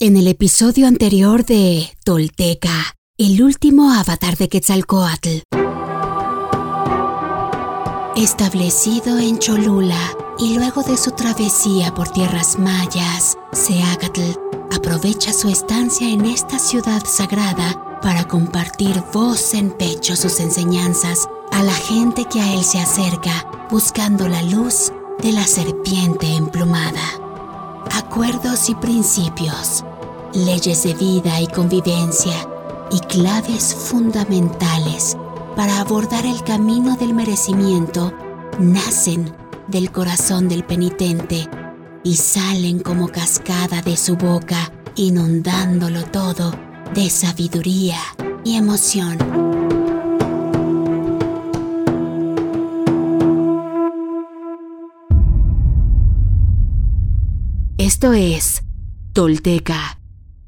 En el episodio anterior de Tolteca, el último avatar de Quetzalcoatl. Establecido en Cholula y luego de su travesía por tierras mayas, Seagatl aprovecha su estancia en esta ciudad sagrada para compartir voz en pecho sus enseñanzas a la gente que a él se acerca buscando la luz de la serpiente emplumada. Acuerdos y principios leyes de vida y convivencia y claves fundamentales para abordar el camino del merecimiento nacen del corazón del penitente y salen como cascada de su boca, inundándolo todo de sabiduría y emoción. Esto es Tolteca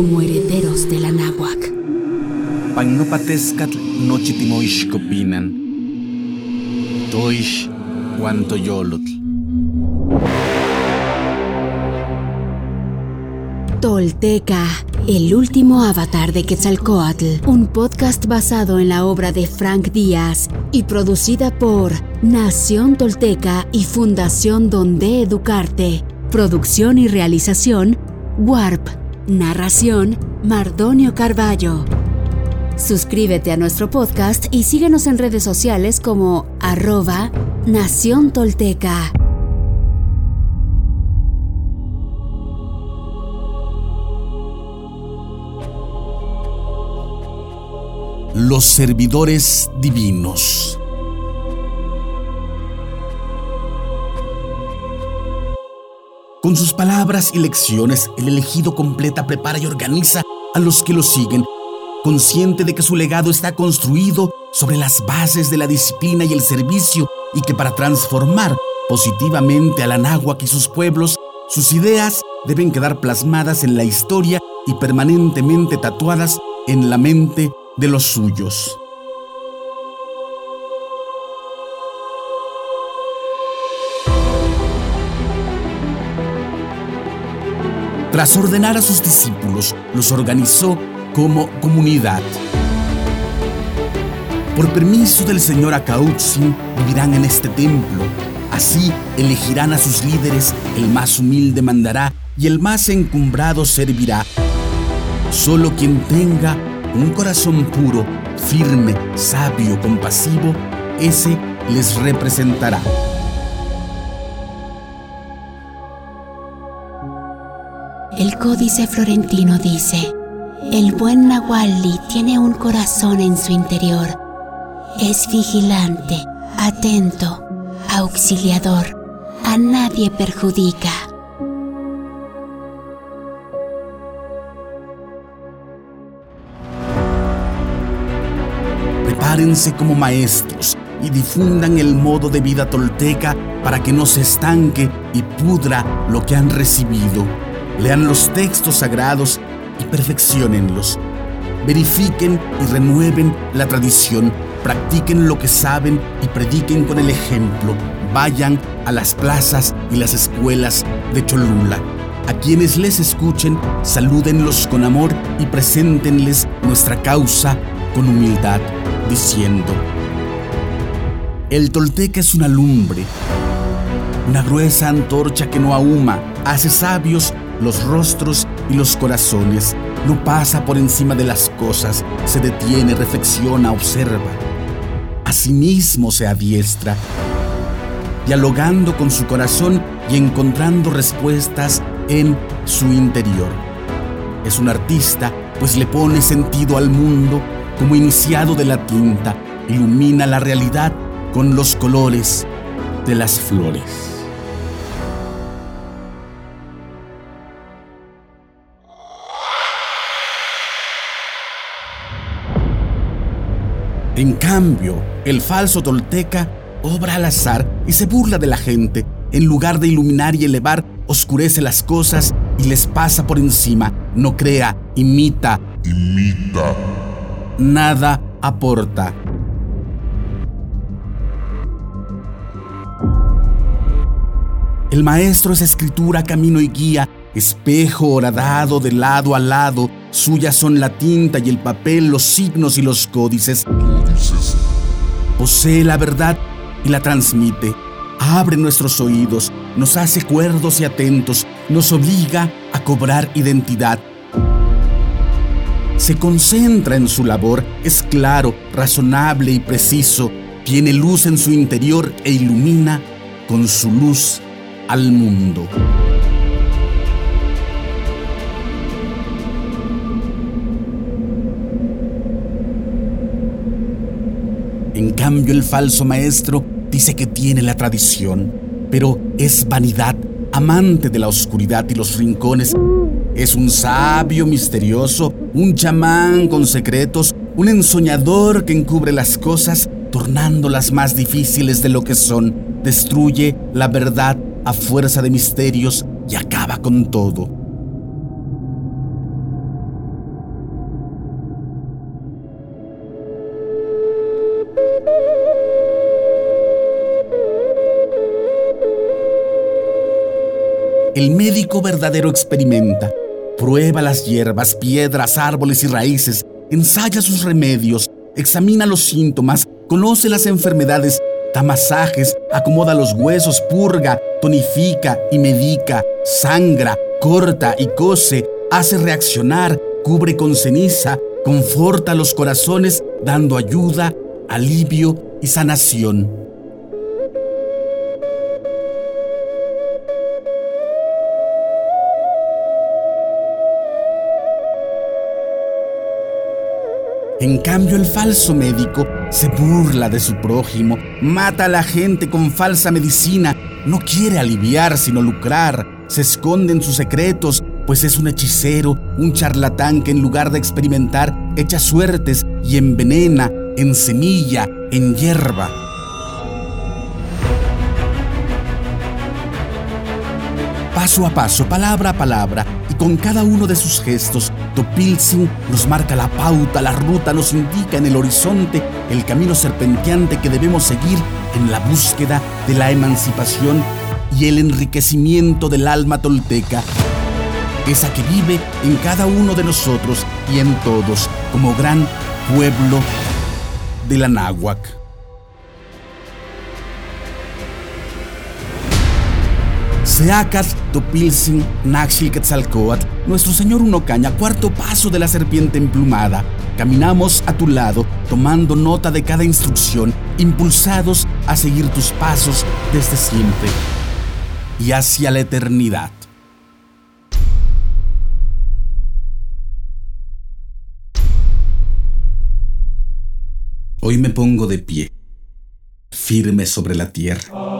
como herederos de la náhuac. Nochitimoixcopinan. Toish guantoyolotl. Tolteca, el último avatar de Quetzalcoatl, un podcast basado en la obra de Frank Díaz y producida por Nación Tolteca y Fundación Donde Educarte. Producción y realización, Warp Narración, Mardonio Carballo. Suscríbete a nuestro podcast y síguenos en redes sociales como arroba Nación Tolteca. Los servidores divinos. Con sus palabras y lecciones, el elegido completa, prepara y organiza a los que lo siguen, consciente de que su legado está construido sobre las bases de la disciplina y el servicio y que para transformar positivamente a la náhuatl y sus pueblos, sus ideas deben quedar plasmadas en la historia y permanentemente tatuadas en la mente de los suyos. Tras ordenar a sus discípulos, los organizó como comunidad. Por permiso del señor Akautzin, vivirán en este templo. Así elegirán a sus líderes, el más humilde mandará y el más encumbrado servirá. Solo quien tenga un corazón puro, firme, sabio, compasivo, ese les representará. El códice florentino dice, el buen Nahuali tiene un corazón en su interior. Es vigilante, atento, auxiliador, a nadie perjudica. Prepárense como maestros y difundan el modo de vida tolteca para que no se estanque y pudra lo que han recibido Lean los textos sagrados y perfeccionenlos. Verifiquen y renueven la tradición. Practiquen lo que saben y prediquen con el ejemplo. Vayan a las plazas y las escuelas de Cholula. A quienes les escuchen, salúdenlos con amor y preséntenles nuestra causa con humildad, diciendo, el tolteca es una lumbre, una gruesa antorcha que no ahuma, hace sabios los rostros y los corazones. No pasa por encima de las cosas, se detiene, reflexiona, observa. Asimismo se adiestra, dialogando con su corazón y encontrando respuestas en su interior. Es un artista, pues le pone sentido al mundo como iniciado de la tinta, ilumina la realidad con los colores de las flores. En cambio, el falso tolteca obra al azar y se burla de la gente. En lugar de iluminar y elevar, oscurece las cosas y les pasa por encima. No crea, imita. Imita. Nada aporta. El maestro es escritura, camino y guía, espejo horadado de lado a lado. Suyas son la tinta y el papel, los signos y los códices. Posee la verdad y la transmite. Abre nuestros oídos, nos hace cuerdos y atentos, nos obliga a cobrar identidad. Se concentra en su labor, es claro, razonable y preciso, tiene luz en su interior e ilumina con su luz al mundo. Cambio, el falso maestro dice que tiene la tradición, pero es vanidad, amante de la oscuridad y los rincones. Es un sabio misterioso, un chamán con secretos, un ensoñador que encubre las cosas, tornándolas más difíciles de lo que son. Destruye la verdad a fuerza de misterios y acaba con todo. El médico verdadero experimenta, prueba las hierbas, piedras, árboles y raíces, ensaya sus remedios, examina los síntomas, conoce las enfermedades, da masajes, acomoda los huesos, purga, tonifica y medica, sangra, corta y cose, hace reaccionar, cubre con ceniza, conforta los corazones, dando ayuda, alivio y sanación. En cambio, el falso médico se burla de su prójimo, mata a la gente con falsa medicina, no quiere aliviar sino lucrar, se esconde en sus secretos, pues es un hechicero, un charlatán que en lugar de experimentar echa suertes y envenena en semilla, en hierba. Paso a paso, palabra a palabra, y con cada uno de sus gestos, Topilzin nos marca la pauta, la ruta, nos indica en el horizonte el camino serpenteante que debemos seguir en la búsqueda de la emancipación y el enriquecimiento del alma tolteca, esa que vive en cada uno de nosotros y en todos como gran pueblo de la náhuac. Seacat, Topilzin, Naxil Quetzalcoatl, nuestro Señor Unocaña, cuarto paso de la serpiente emplumada. Caminamos a tu lado, tomando nota de cada instrucción, impulsados a seguir tus pasos desde siempre y hacia la eternidad. Hoy me pongo de pie, firme sobre la tierra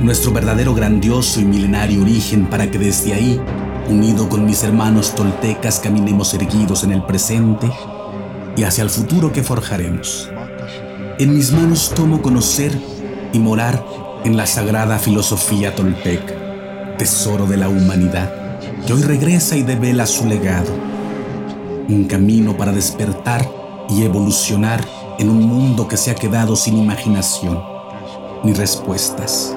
nuestro verdadero grandioso y milenario origen para que desde ahí, unido con mis hermanos toltecas, caminemos erguidos en el presente y hacia el futuro que forjaremos. En mis manos tomo conocer y morar en la sagrada filosofía tolteca, tesoro de la humanidad, que hoy regresa y devela su legado. Un camino para despertar y evolucionar en un mundo que se ha quedado sin imaginación ni respuestas.